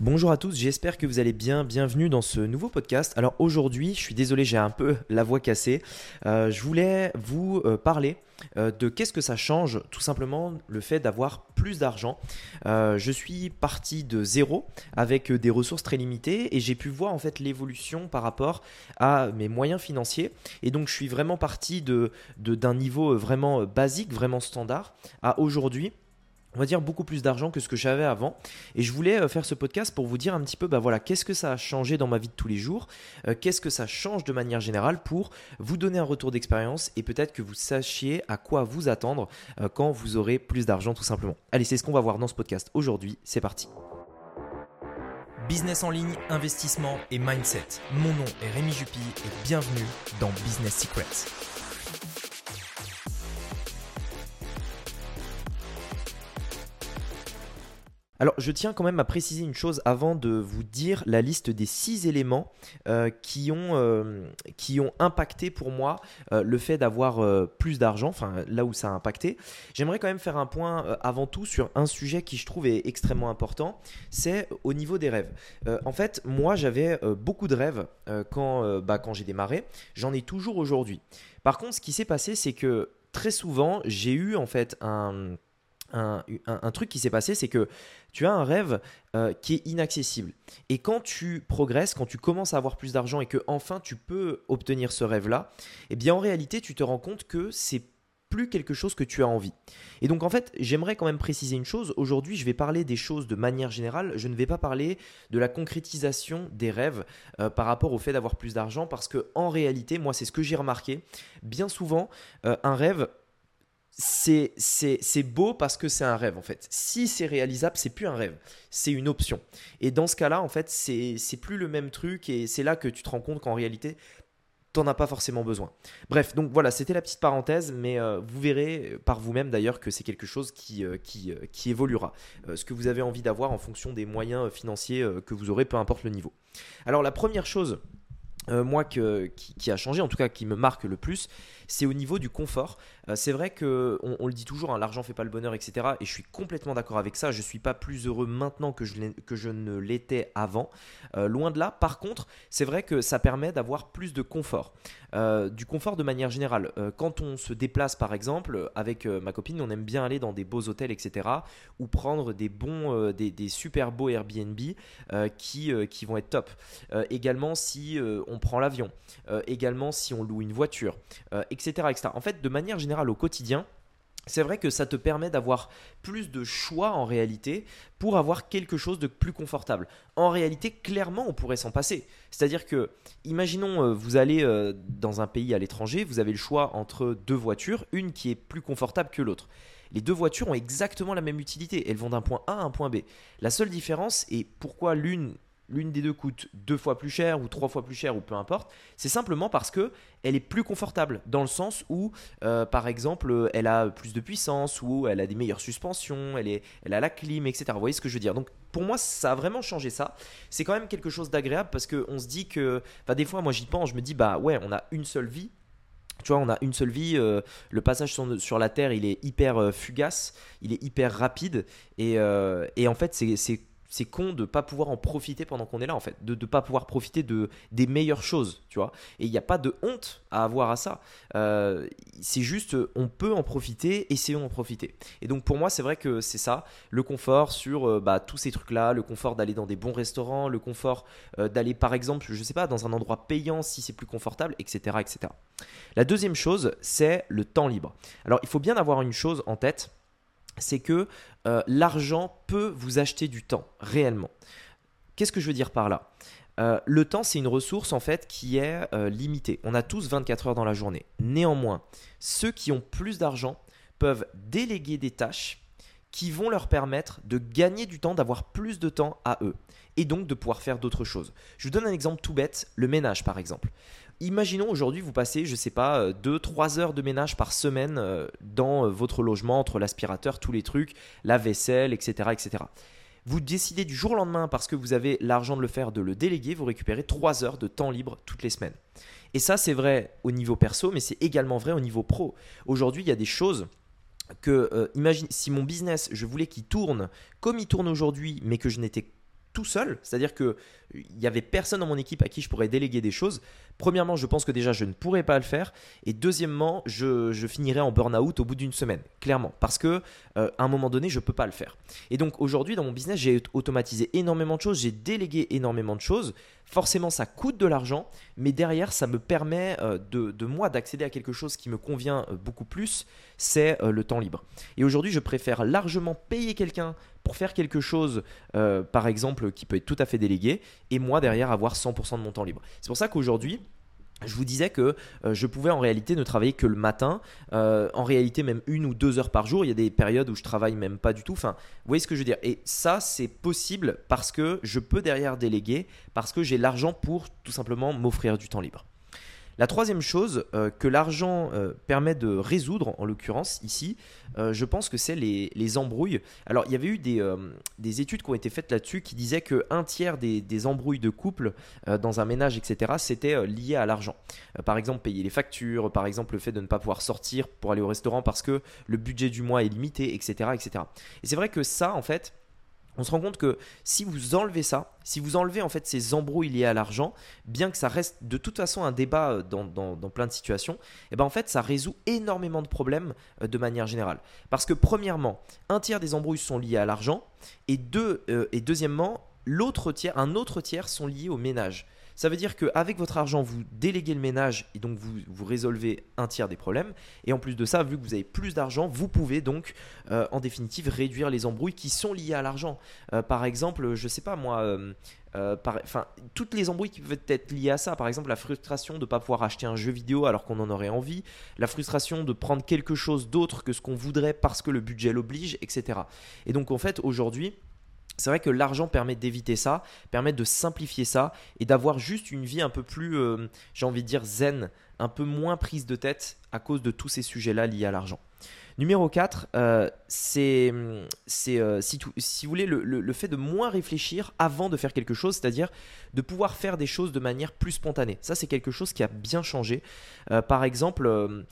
Bonjour à tous, j'espère que vous allez bien. Bienvenue dans ce nouveau podcast. Alors aujourd'hui, je suis désolé, j'ai un peu la voix cassée. Euh, je voulais vous euh, parler euh, de qu'est-ce que ça change, tout simplement le fait d'avoir plus d'argent. je suis parti de zéro avec des ressources très limitées et j'ai pu voir en fait l'évolution par rapport à mes moyens financiers. Et donc je suis vraiment parti de d'un niveau vraiment basique, vraiment standard, à aujourd'hui on va dire beaucoup plus d'argent que ce que j'avais avant. Et je voulais euh, faire ce podcast pour vous dire un petit peu, bah voilà, qu'est-ce que ça a changé dans ma vie de tous les jours, euh, qu'est-ce que ça change de manière générale pour vous donner un retour d'expérience et peut-être que vous sachiez à quoi vous attendre euh, quand vous aurez plus d'argent tout simplement. Allez, c'est ce qu'on va voir dans ce podcast aujourd'hui. C'est parti. Business en ligne, investissement et mindset. Mon nom est Rémi Jupy et bienvenue dans Business Secrets. Alors, je tiens quand même à préciser une chose avant de vous dire la liste des six éléments euh, qui, ont, euh, qui ont impacté pour moi euh, le fait d'avoir plus d'argent, enfin là où ça a impacté. J'aimerais quand même faire un point avant tout sur un sujet qui je trouve est extrêmement important, c'est au niveau des rêves. en fait, moi j'avais beaucoup de rêves bah, quand j'ai démarré, j'en ai toujours aujourd'hui. Par contre, ce qui s'est passé, c'est que très souvent, j'ai eu en fait un un, truc qui s'est passé, c'est que tu as un rêve euh, qui est inaccessible. Et quand tu progresses, quand tu commences à avoir plus d'argent et que enfin tu peux obtenir ce rêve-là, eh bien en réalité, tu te rends compte que c'est plus quelque chose que tu as envie. Et donc en fait, j'aimerais quand même préciser une chose. Aujourd'hui, je vais parler des choses de manière générale. Je ne vais pas parler de la concrétisation des rêves euh, par rapport au fait d'avoir plus d'argent parce que en réalité, moi, c'est ce que j'ai remarqué. Bien souvent, euh, un rêve c'est, beau parce que c'est un rêve en fait. Si c'est réalisable, c'est plus un rêve, c'est une option. Et dans ce cas-là, en fait, c'est, plus le même truc et c'est là que tu te rends compte qu'en réalité, t'en as pas forcément besoin. Bref, donc voilà, c'était la petite parenthèse, mais euh, vous verrez par vous-même d'ailleurs que c'est quelque chose qui, euh, euh, évoluera. ce que vous avez envie d'avoir en fonction des moyens financiers que vous aurez, peu importe le niveau. Alors la première chose moi qui, a changé, en tout cas qui me marque le plus, c'est au niveau du confort. Euh, c'est vrai que on, le dit toujours, hein, l'argent fait pas le bonheur, etc. Et je suis complètement d'accord avec ça. Je suis pas plus heureux maintenant que je, que je ne l'étais avant. Euh, loin de là. Par contre, c'est vrai que ça permet d'avoir plus de confort. Euh, du confort de manière générale. quand on se déplace, par exemple, avec ma copine, on aime bien aller dans des beaux hôtels, etc. Ou prendre des bons, des, super beaux Airbnb qui, vont être top. également si on prend l'avion. également si on loue une voiture, En fait, de manière générale au quotidien, c'est vrai que ça te permet d'avoir plus de choix en réalité pour avoir quelque chose de plus confortable. En réalité, clairement, on pourrait s'en passer. C'est-à-dire que, imaginons, euh, vous allez euh, dans un pays à l'étranger, vous avez le choix entre deux voitures, une qui est plus confortable que l'autre. Les deux voitures ont exactement la même utilité, elles vont d'un point A à un point B. La seule différence, et pourquoi l'une l'une des deux coûte deux fois plus cher ou trois fois plus cher ou peu importe, c'est simplement parce que elle est plus confortable dans le sens où, euh, par exemple, elle a plus de puissance ou elle a des meilleures suspensions, elle, a la clim, etc. Vous voyez ce que je veux dire? Donc pour moi, ça a vraiment changé ça. C'est quand même quelque chose d'agréable parce qu'on se dit que, enfin des fois, moi j'y pense, je me dis bah ouais, on a une seule vie. Tu vois, on a une seule vie. Euh, le passage sur, la Terre, il est hyper euh, fugace, il est hyper rapide. Et, et en fait, c'est c'est con de pas pouvoir en profiter pendant qu'on est là en fait, de ne pas pouvoir profiter de des meilleures choses, tu vois. Et il n'y a pas de honte à avoir à ça. Euh, c'est juste, on peut en profiter, essayons d'en profiter. Et donc pour moi, c'est vrai que c'est ça, le confort sur euh, bah, tous ces trucs-là, le confort d'aller dans des bons restaurants, le confort euh, d'aller par exemple, je sais pas, dans un endroit payant si c'est plus confortable, etc., etc. La deuxième chose, c'est le temps libre. Alors il faut bien avoir une chose en tête c'est que euh, l'argent peut vous acheter du temps, réellement. Qu'est-ce que je veux dire par là? Euh, le temps, c'est une ressource en fait qui est euh, limitée. On a tous 24 heures dans la journée. Néanmoins, ceux qui ont plus d'argent peuvent déléguer des tâches qui vont leur permettre de gagner du temps, d'avoir plus de temps à eux et donc de pouvoir faire d'autres choses. Je vous donne un exemple tout bête, le ménage par exemple. Imaginons aujourd'hui, vous passez, je sais pas, 2-3 euh, heures de ménage par semaine euh, dans euh, votre logement, entre l'aspirateur, tous les trucs, la vaisselle, etc., etc. Vous décidez du jour au lendemain, parce que vous avez l'argent de le faire, de le déléguer, vous récupérez 3 heures de temps libre toutes les semaines. Et ça, c'est vrai au niveau perso, mais c'est également vrai au niveau pro. Aujourd'hui, il y a des choses que, imagine, si mon business, je voulais qu'il tourne comme il tourne aujourd'hui, mais que je n'étais tout seul, c'est-à-dire que il y avait personne dans mon équipe à qui je pourrais déléguer des choses. Premièrement, je pense que déjà je ne pourrais pas le faire, et deuxièmement, je, je finirais en burn-out au bout d'une semaine, clairement, parce que euh, à un moment donné, je peux pas le faire. Et donc aujourd'hui, dans mon business, j'ai automatisé énormément de choses, j'ai délégué énormément de choses. Forcément, ça coûte de l'argent, mais derrière, ça me permet euh, de, moi d'accéder à quelque chose qui me convient euh, beaucoup plus, c'est le temps libre. Et aujourd'hui, je préfère largement payer quelqu'un pour faire quelque chose, euh, par exemple, qui peut être tout à fait délégué, et moi derrière avoir 100% de mon temps libre. C'est pour ça qu'aujourd'hui, je vous disais que euh, je pouvais en réalité ne travailler que le matin, euh, en réalité même une ou deux heures par jour. Il y a des périodes où je travaille même pas du tout. Enfin, vous voyez ce que je veux dire. Et ça, c'est possible parce que je peux derrière déléguer, parce que j'ai l'argent pour tout simplement m'offrir du temps libre. La troisième chose euh, que l'argent euh, permet de résoudre, en l'occurrence ici, euh, je pense que c'est les, embrouilles. Alors il y avait eu des, des études qui ont été faites là-dessus qui disaient qu'un tiers des, des, embrouilles de couple dans un ménage, etc., c'était lié à l'argent. par exemple, payer les factures, par exemple le fait de ne pas pouvoir sortir pour aller au restaurant parce que le budget du mois est limité, etc. etc. Et c'est vrai que ça, en fait, on se rend compte que si vous enlevez ça, si vous enlevez en fait ces embrouilles liées à l'argent, bien que ça reste de toute façon un débat euh, dans, plein de situations, et eh ben en fait ça résout énormément de problèmes euh, de manière générale. Parce que premièrement, un tiers des embrouilles sont liées à l'argent, et, deux, euh, et deuxièmement, un autre tiers sont liés au ménage. Ça veut dire qu'avec votre argent, vous déléguez le ménage et donc vous, résolvez un tiers des problèmes. Et en plus de ça, vu que vous avez plus d'argent, vous pouvez donc euh, en définitive réduire les embrouilles qui sont liées à l'argent. Euh, par exemple, je sais pas moi. Euh, toutes les embrouilles qui peuvent être liées à ça, par exemple la frustration de ne pas pouvoir acheter un jeu vidéo alors qu'on en aurait envie, la frustration de prendre quelque chose d'autre que ce qu'on voudrait parce que le budget l'oblige, etc. Et donc en fait aujourd'hui, c'est vrai que l'argent permet d'éviter ça, permet de simplifier ça et d'avoir juste une vie un peu plus, euh, j'ai envie de dire, zen, un peu moins prise de tête à cause de tous ces sujets-là liés à l'argent. Numéro 4, euh, c'est, euh, si, si, vous voulez, le, fait de moins réfléchir avant de faire quelque chose, c'est-à-dire de pouvoir faire des choses de manière plus spontanée. Ça, c'est quelque chose qui a bien changé. par exemple,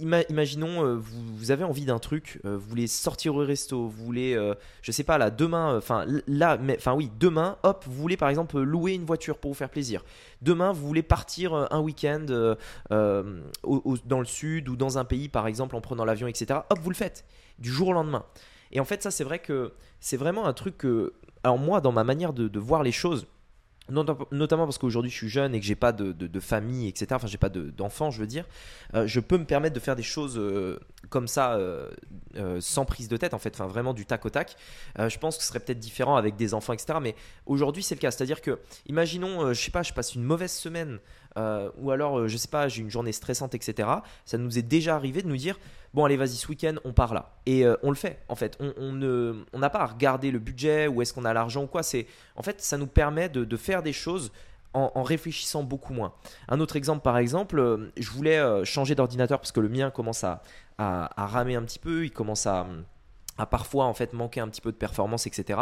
imaginons, euh, vous, avez envie d'un truc, euh, vous voulez sortir au resto, vous voulez, euh, je sais pas, là, demain, enfin, là, mais, enfin, oui, demain, hop, vous voulez par exemple louer une voiture pour vous faire plaisir. Demain, vous voulez partir un week-end dans le sud ou dans un pays, par exemple, en prenant l'avion, etc. Hop, vous le faites du jour au lendemain. Et en fait, ça, c'est vrai que c'est vraiment un truc que, alors moi, dans ma manière de voir les choses, notamment parce qu'aujourd'hui je suis jeune et que j'ai pas de, famille, etc. Enfin, j'ai pas d'enfants, je veux dire. Euh, je peux me permettre de faire des choses euh, comme ça euh, sans prise de tête, en fait, enfin vraiment du tac au tac. je pense que ce serait peut-être différent avec des enfants, etc. Mais aujourd'hui, c'est le cas. C'est-à-dire que, imaginons, je sais pas, je passe une mauvaise semaine ou alors, je sais pas, j'ai une journée stressante, etc. Ça nous est déjà arrivé de nous dire bon allez vas-y ce week-end on part là. Et euh, on le fait en fait. On n'a pas à regarder le budget ou est-ce qu'on a l'argent ou quoi. C'est en fait ça nous permet de, faire des choses en, réfléchissant beaucoup moins. Un autre exemple par exemple euh, je voulais euh, changer d'ordinateur parce que le mien commence à, à, ramer un petit peu. Il commence à à parfois en fait manquer un petit peu de performance, etc.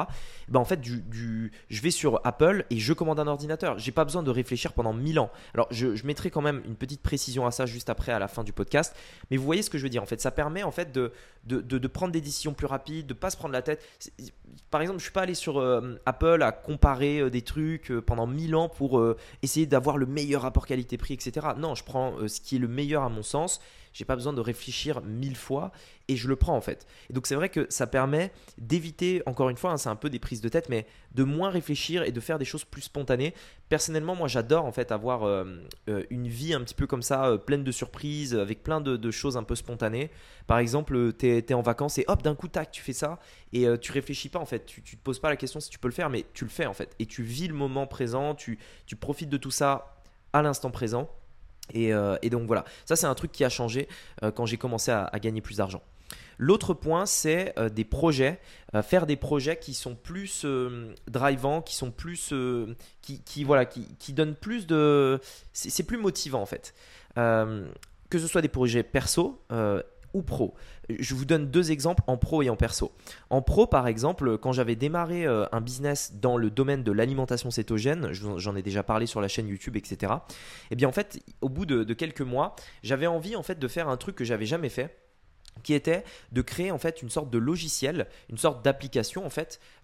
Ben en fait, du, je vais sur Apple et je commande un ordinateur. J'ai pas besoin de réfléchir pendant 1000 ans. Alors, je, mettrai quand même une petite précision à ça juste après, à la fin du podcast. Mais vous voyez ce que je veux dire. En fait, ça permet en fait de, de, prendre des décisions plus rapides, de pas se prendre la tête. Par exemple, je suis pas allé sur euh, Apple à comparer euh, des trucs euh, pendant 1000 ans pour essayer d'avoir le meilleur rapport qualité-prix, etc. Non, je prends ce qui est le meilleur à mon sens j'ai pas besoin de réfléchir mille fois et je le prends en fait. Et donc c'est vrai que ça permet d'éviter, encore une fois, hein, c'est un peu des prises de tête, mais de moins réfléchir et de faire des choses plus spontanées. Personnellement, moi j'adore en fait avoir euh, euh, une vie un petit peu comme ça, euh, pleine de surprises, avec plein de, choses un peu spontanées. Par exemple, tu es, en vacances et hop, d'un coup, tac, tu fais ça et tu réfléchis pas en fait. Tu, te poses pas la question si tu peux le faire, mais tu le fais en fait. Et tu vis le moment présent, tu, profites de tout ça à l'instant présent. Et, donc voilà, ça c'est un truc qui a changé quand j'ai commencé à, gagner plus d'argent. L'autre point, c'est euh, des projets, faire des projets qui sont plus drivants, qui sont plus, qui, voilà, qui, donnent plus de, c'est plus motivant en fait. que ce soit des projets perso ou pro. Je vous donne deux exemples en pro et en perso. En pro, par exemple, quand j'avais démarré euh, un business dans le domaine de l'alimentation cétogène, j'en ai déjà parlé sur la chaîne YouTube, etc. Et eh bien en fait, au bout de, quelques mois, j'avais envie en fait de faire un truc que j'avais jamais fait qui était de créer en fait une sorte de logiciel, une sorte d'application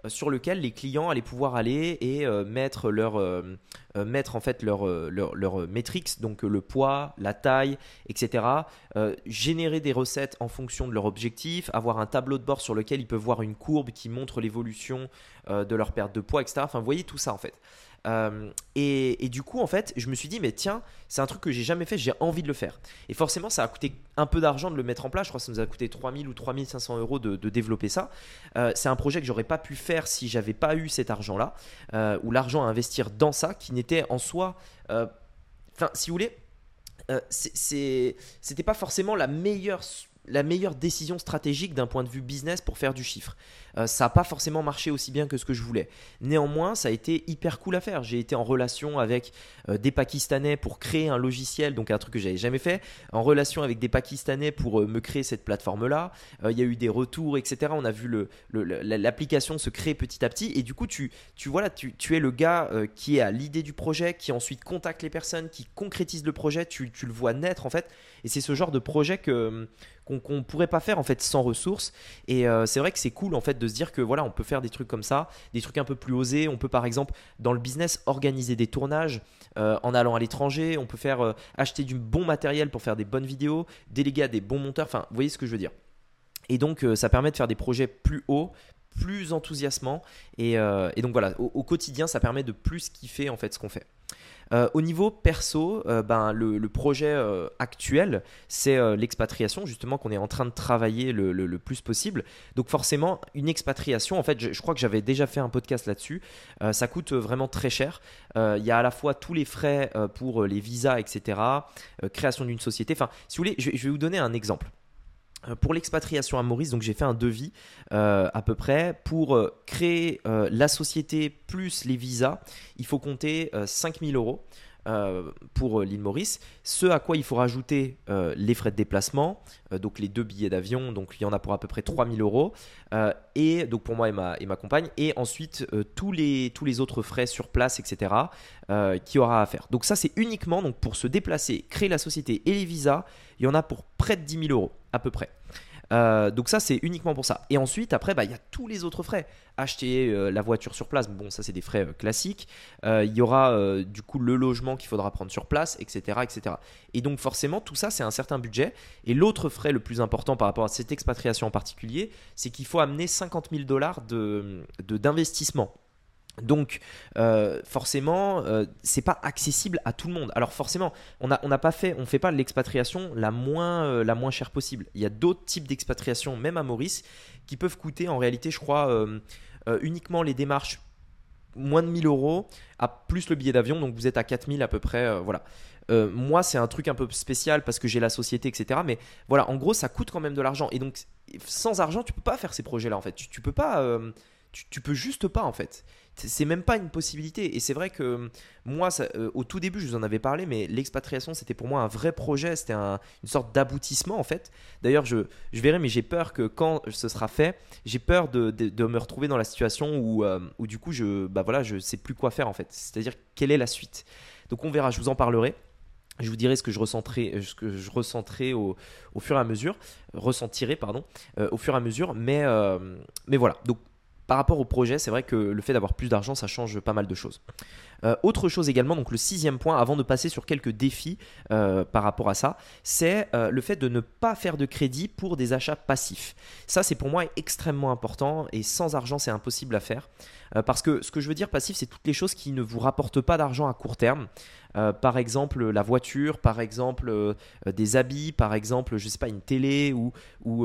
euh, sur lequel les clients allaient pouvoir aller et euh, mettre leur euh, en fait leur leur, leur metrics donc le poids, la taille, etc. générer des recettes en fonction de leur objectif, avoir un tableau de bord sur lequel ils peuvent voir une courbe qui montre l'évolution de leur perte de poids, etc. Enfin, vous voyez tout ça en fait. Euh, et, du coup, en fait, je me suis dit, mais tiens, c'est un truc que j'ai jamais fait, j'ai envie de le faire. Et forcément, ça a coûté un peu d'argent de le mettre en place. Je crois que ça nous a coûté 3000 ou 3500 euros de, développer ça. Euh, c'est un projet que j'aurais pas pu faire si j'avais pas eu cet argent-là, euh, ou l'argent à investir dans ça, qui n'était en soi. Enfin, si vous voulez, c'était pas forcément la meilleure la meilleure décision stratégique d'un point de vue business pour faire du chiffre. Euh, ça n'a pas forcément marché aussi bien que ce que je voulais. Néanmoins, ça a été hyper cool à faire. J'ai été en relation avec euh, des Pakistanais pour créer un logiciel, donc un truc que j'avais jamais fait, en relation avec des Pakistanais pour euh, me créer cette plateforme-là. Il y a eu des retours, etc. On a vu l'application se créer petit à petit. Et du coup, tu, tu, voilà, tu, tu es le gars qui est l'idée du projet, qui ensuite contacte les personnes, qui concrétise le projet. Tu, tu le vois naître en fait. Et c'est ce genre de projet que qu'on ne pourrait pas faire en fait sans ressources. Et c'est vrai que c'est cool en fait de se dire que voilà, on peut faire des trucs comme ça, des trucs un peu plus osés. On peut par exemple dans le business organiser des tournages euh, en allant à l'étranger. On peut faire euh, acheter du bon matériel pour faire des bonnes vidéos, déléguer à des bons monteurs. Enfin, vous voyez ce que je veux dire. Et donc euh, ça permet de faire des projets plus hauts, plus enthousiasmants. Et, donc voilà, au, au, quotidien, ça permet de plus kiffer en fait ce qu'on fait. Euh, au niveau perso, euh, ben, le, projet euh, actuel, c'est l'expatriation, justement, qu'on est en train de travailler le, plus possible. Donc forcément, une expatriation, en fait, je, crois que j'avais déjà fait un podcast là-dessus, ça coûte vraiment très cher. Il y a à la fois tous les frais pour les visas, etc., création d'une société. Enfin, si vous voulez, je vais vous donner un exemple. Euh, pour l'expatriation à Maurice, donc j'ai fait un devis euh, à peu près. Pour euh, créer la société plus les visas, il faut compter 5000 euros. Pour l'île Maurice, ce à quoi il faut rajouter les frais de déplacement, donc les deux billets d'avion, donc il y en a pour à peu près 3000 euros, et donc pour moi et ma, compagne, et ensuite tous, les, autres frais sur place, etc., qui aura à faire. Donc ça c'est uniquement pour se déplacer, créer la société et les visas, il y en a pour près de 10 000 euros à peu près. Euh, donc ça c'est uniquement pour ça. Et ensuite après bah, il y a tous les autres frais. Acheter euh, la voiture sur place, bon ça c'est des frais euh, classiques. Il y aura du coup le logement qu'il faudra prendre sur place, etc., etc. Et donc forcément tout ça c'est un certain budget. Et l'autre frais le plus important par rapport à cette expatriation en particulier, c'est qu'il faut amener 50 000 dollars d'investissement. Donc euh, forcément, euh, c'est pas accessible à tout le monde. Alors forcément, on n'a pas fait, on fait pas l'expatriation la moins euh, la moins chère possible. Il y a d'autres types d'expatriation, même à Maurice, qui peuvent coûter en réalité, je crois, uniquement les démarches moins de 1000 euros à plus le billet d'avion. Donc vous êtes à 4000 à peu près, voilà. moi, c'est un truc un peu spécial parce que j'ai la société, etc. Mais voilà, en gros, ça coûte quand même de l'argent. Et donc, sans argent, tu peux pas faire ces projets-là. En fait, tu, tu peux pas, tu, tu peux juste pas en fait c'est même pas une possibilité. Et c'est vrai que moi, euh, au tout début, je vous en avais parlé, mais l'expatriation, c'était pour moi un vrai projet, c'était une sorte d'aboutissement en fait. D'ailleurs, je, je, verrai, mais j'ai peur que quand ce sera fait, j'ai peur de, de, me retrouver dans la situation où, euh, où du coup, je, bah voilà, je sais plus quoi faire en fait. C'est-à-dire, quelle est la suite? Donc on verra, je vous en parlerai. Je vous dirai ce que je ressentirai, ce que je ressentirai au, au fur et à mesure, ressentirai pardon, euh, au fur et à mesure. Mais, mais voilà. Donc par rapport au projet, c'est vrai que le fait d'avoir plus d'argent, ça change pas mal de choses. Euh, autre chose également, donc le sixième point, avant de passer sur quelques défis euh, par rapport à ça, c'est euh, le fait de ne pas faire de crédit pour des achats passifs. Ça, c'est pour moi extrêmement important et sans argent, c'est impossible à faire. parce que ce que je veux dire passif, c'est toutes les choses qui ne vous rapportent pas d'argent à court terme. par exemple, la voiture, par exemple, des habits, par exemple, je sais pas, une télé ou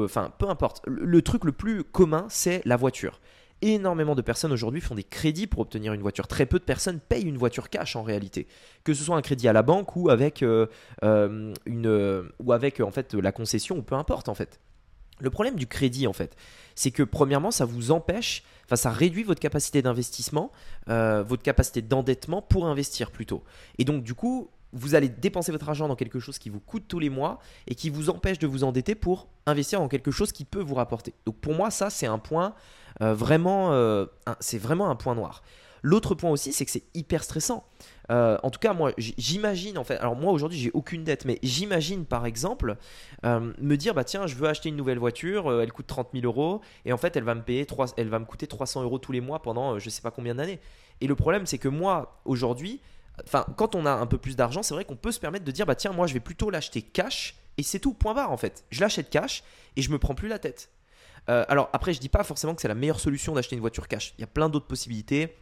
enfin, peu importe. le truc le plus commun, c'est la voiture. Énormément de personnes aujourd'hui font des crédits pour obtenir une voiture. Très peu de personnes payent une voiture cash en réalité. Que ce soit un crédit à la banque ou avec, euh, euh, une, ou avec en fait, la concession ou peu importe en fait. Le problème du crédit en fait, c'est que premièrement ça vous empêche, enfin ça réduit votre capacité d'investissement, euh, votre capacité d'endettement pour investir plutôt. Et donc du coup, vous allez dépenser votre argent dans quelque chose qui vous coûte tous les mois et qui vous empêche de vous endetter pour investir dans quelque chose qui peut vous rapporter. Donc pour moi, ça, c'est un point euh, vraiment, euh, c'est vraiment un point noir. L'autre point aussi, c'est que c'est hyper stressant. Euh, en tout cas, moi, j'imagine en fait. Alors moi aujourd'hui, j'ai aucune dette, mais j'imagine par exemple me dire bah tiens, je veux acheter une nouvelle voiture, elle coûte 30 000 euros et en fait, elle va me payer 3, elle va me coûter 300 euros tous les mois pendant je sais pas combien d'années. Et le problème, c'est que moi aujourd'hui, enfin, quand on a un peu plus d'argent, c'est vrai qu'on peut se permettre de dire bah tiens, moi, je vais plutôt l'acheter cash et c'est tout. Point barre en fait. Je l'achète cash et je me prends plus la tête. Euh, alors après, je dis pas forcément que c'est la meilleure solution d'acheter une voiture cash. Il y a plein d'autres possibilités.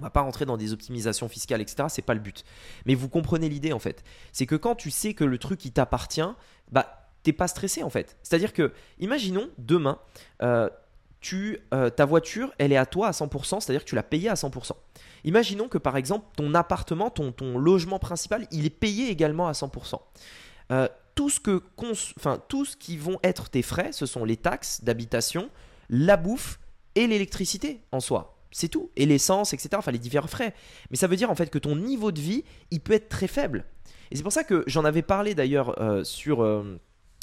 On va pas rentrer dans des optimisations fiscales, etc. C'est pas le but. Mais vous comprenez l'idée en fait. C'est que quand tu sais que le truc il t'appartient, bah t'es pas stressé en fait. C'est-à-dire que, imaginons demain, euh, tu, euh, ta voiture, elle est à toi à 100%, c'est-à-dire que tu l'as payée à 100%. Imaginons que par exemple ton appartement, ton, ton logement principal, il est payé également à 100% tout ce que enfin, tout ce qui vont être tes frais, ce sont les taxes d'habitation, la bouffe et l'électricité en soi. C'est tout. Et l'essence, etc. Enfin, les divers frais. Mais ça veut dire en fait que ton niveau de vie, il peut être très faible. Et c'est pour ça que j'en avais parlé d'ailleurs euh, sur, euh,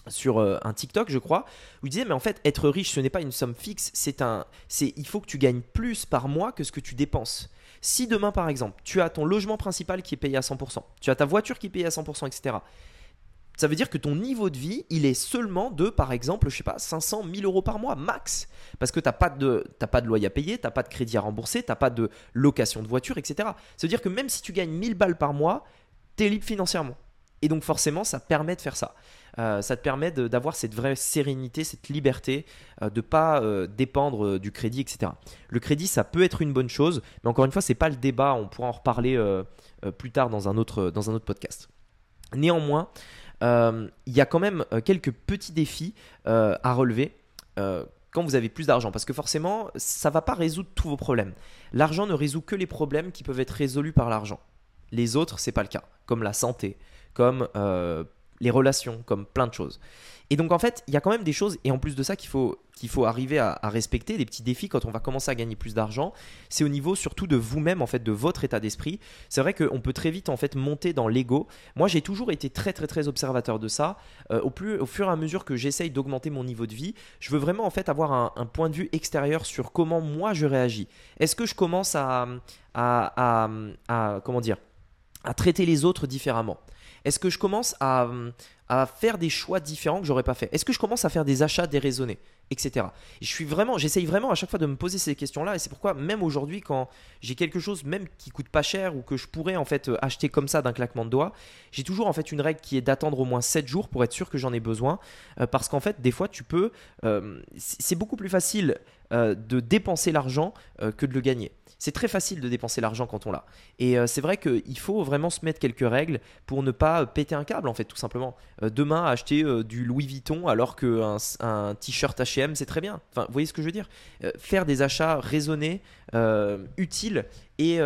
sur euh, un TikTok, je crois, où il disait mais en fait être riche, ce n'est pas une somme fixe. C'est un, c'est, il faut que tu gagnes plus par mois que ce que tu dépenses. Si demain, par exemple, tu as ton logement principal qui est payé à 100%, tu as ta voiture qui est payée à 100%, etc ça veut dire que ton niveau de vie, il est seulement de, par exemple, je sais pas, 500, 1000 euros par mois, max. Parce que tu n'as pas, de, pas de loyer à payer, tu n'as pas de crédit à rembourser, tu n'as pas de location de voiture, etc. Ça veut dire que même si tu gagnes 1000 balles par mois, tu es libre financièrement. Et donc forcément, ça permet de faire ça. Euh, ça te permet d'avoir cette vraie sérénité, cette liberté, euh, de ne pas euh, dépendre du crédit, etc. Le crédit, ça peut être une bonne chose, mais encore une fois, ce n'est pas le débat, on pourra en reparler plus tard dans un autre, dans un autre podcast. Néanmoins, il y a quand même euh, quelques petits défis euh, à relever quand vous avez plus d'argent. Parce que forcément, ça ne va pas résoudre tous vos problèmes. L'argent ne résout que les problèmes qui peuvent être résolus par l'argent. Les autres, c'est pas le cas. Comme la santé, comme les relations, comme plein de choses. Et donc en fait, il y a quand même des choses, et en plus de ça, qu'il faut, faut arriver à, respecter, des petits défis quand on va commencer à gagner plus d'argent, c'est au niveau surtout de vous-même, en fait, de votre état d'esprit. C'est vrai qu'on peut très vite en fait monter dans l'ego. Moi, j'ai toujours été très très très observateur de ça. Euh, au, plus, au fur et à mesure que j'essaye d'augmenter mon niveau de vie, je veux vraiment en fait avoir un, point de vue extérieur sur comment moi je réagis. Est-ce que je commence à, à comment dire, à traiter les autres différemment? Est-ce que je commence à, faire des choix différents que j'aurais pas fait? Est-ce que je commence à faire des achats déraisonnés, etc. je suis vraiment, j'essaye vraiment à chaque fois de me poser ces questions-là, et c'est pourquoi même aujourd'hui, quand j'ai quelque chose même qui coûte pas cher ou que je pourrais en fait acheter comme ça d'un claquement de doigts, j'ai toujours en fait une règle qui est d'attendre au moins 7 jours pour être sûr que j'en ai besoin, euh, parce qu'en fait des fois tu peux, euh, c'est beaucoup plus facile euh, de dépenser l'argent que de le gagner. C'est très facile de dépenser l'argent quand on l'a. Et euh, c'est vrai qu'il faut vraiment se mettre quelques règles pour ne pas péter un câble, en fait, tout simplement. Euh, demain, acheter euh, du Louis Vuitton alors qu'un un, t-shirt HM, c'est très bien. Enfin, vous voyez ce que je veux dire? Faire des achats raisonnés, utiles et,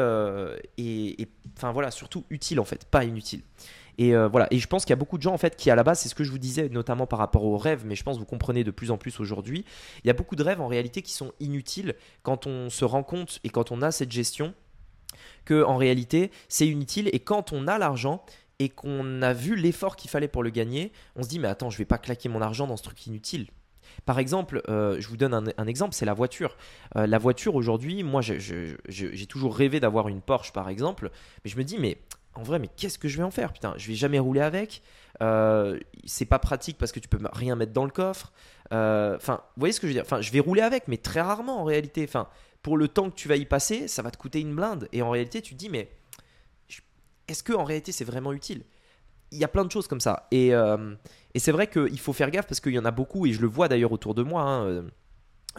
et, enfin voilà, surtout utiles en fait, pas inutiles. Et euh, voilà. Et je pense qu'il y a beaucoup de gens en fait qui à la base, c'est ce que je vous disais, notamment par rapport aux rêves, mais je pense que vous comprenez de plus en plus aujourd'hui. Il y a beaucoup de rêves en réalité qui sont inutiles quand on se rend compte et quand on a cette gestion que en réalité c'est inutile et quand on a l'argent et qu'on a vu l'effort qu'il fallait pour le gagner, on se dit mais attends je vais pas claquer mon argent dans ce truc inutile. Par exemple, euh, je vous donne un, exemple, c'est la voiture. Euh, la voiture aujourd'hui, moi j'ai toujours rêvé d'avoir une Porsche par exemple, mais je me dis mais en vrai, mais qu'est-ce que je vais en faire? Putain, je vais jamais rouler avec. Euh, c'est pas pratique parce que tu peux rien mettre dans le coffre. Euh, enfin, vous voyez ce que je veux dire? Enfin, je vais rouler avec, mais très rarement en réalité. Enfin, pour le temps que tu vas y passer, ça va te coûter une blinde. Et en réalité, tu te dis, mais est-ce que en réalité c'est vraiment utile? Il y a plein de choses comme ça. Et, euh, et c'est vrai qu'il faut faire gaffe parce qu'il y en a beaucoup, et je le vois d'ailleurs autour de moi. Hein,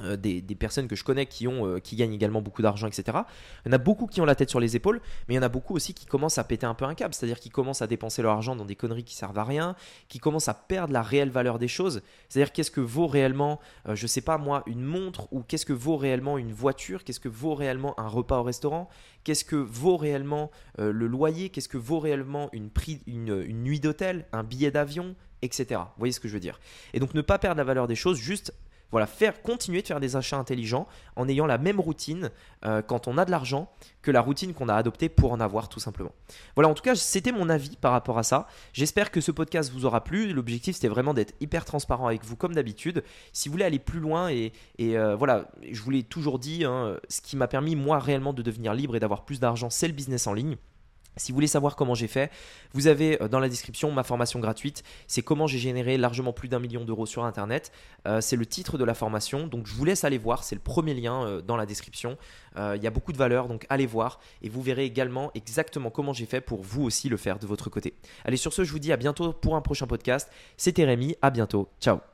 euh, des, personnes que je connais qui, ont, euh, qui gagnent également beaucoup d'argent, etc. Il y en a beaucoup qui ont la tête sur les épaules, mais il y en a beaucoup aussi qui commencent à péter un peu un câble, c'est-à-dire qui commencent à dépenser leur argent dans des conneries qui servent à rien, qui commencent à perdre la réelle valeur des choses. C'est-à-dire qu'est-ce que vaut réellement, euh, je sais pas moi, une montre ou qu'est-ce que vaut réellement une voiture, qu'est-ce que vaut réellement un repas au restaurant, qu'est-ce que vaut réellement le loyer, qu'est-ce que vaut réellement une, une, une nuit d'hôtel, un billet d'avion, etc. Vous voyez ce que je veux dire. Et donc ne pas perdre la valeur des choses, juste voilà, faire continuer de faire des achats intelligents en ayant la même routine euh, quand on a de l'argent que la routine qu'on a adoptée pour en avoir tout simplement. Voilà, en tout cas, c'était mon avis par rapport à ça. J'espère que ce podcast vous aura plu. L'objectif, c'était vraiment d'être hyper transparent avec vous comme d'habitude. Si vous voulez aller plus loin et, euh, voilà, je vous l'ai toujours dit, hein, ce qui m'a permis moi réellement de devenir libre et d'avoir plus d'argent, c'est le business en ligne. Si vous voulez savoir comment j'ai fait, vous avez euh, dans la description ma formation gratuite. C'est comment j'ai généré largement plus d'un million d'euros sur Internet. Euh, c'est le titre de la formation. Donc je vous laisse aller voir. C'est le premier lien euh, dans la description. Il y a beaucoup de valeur. Donc allez voir. Et vous verrez également exactement comment j'ai fait pour vous aussi le faire de votre côté. Allez, sur ce, je vous dis à bientôt pour un prochain podcast. C'était Rémi. À bientôt. Ciao.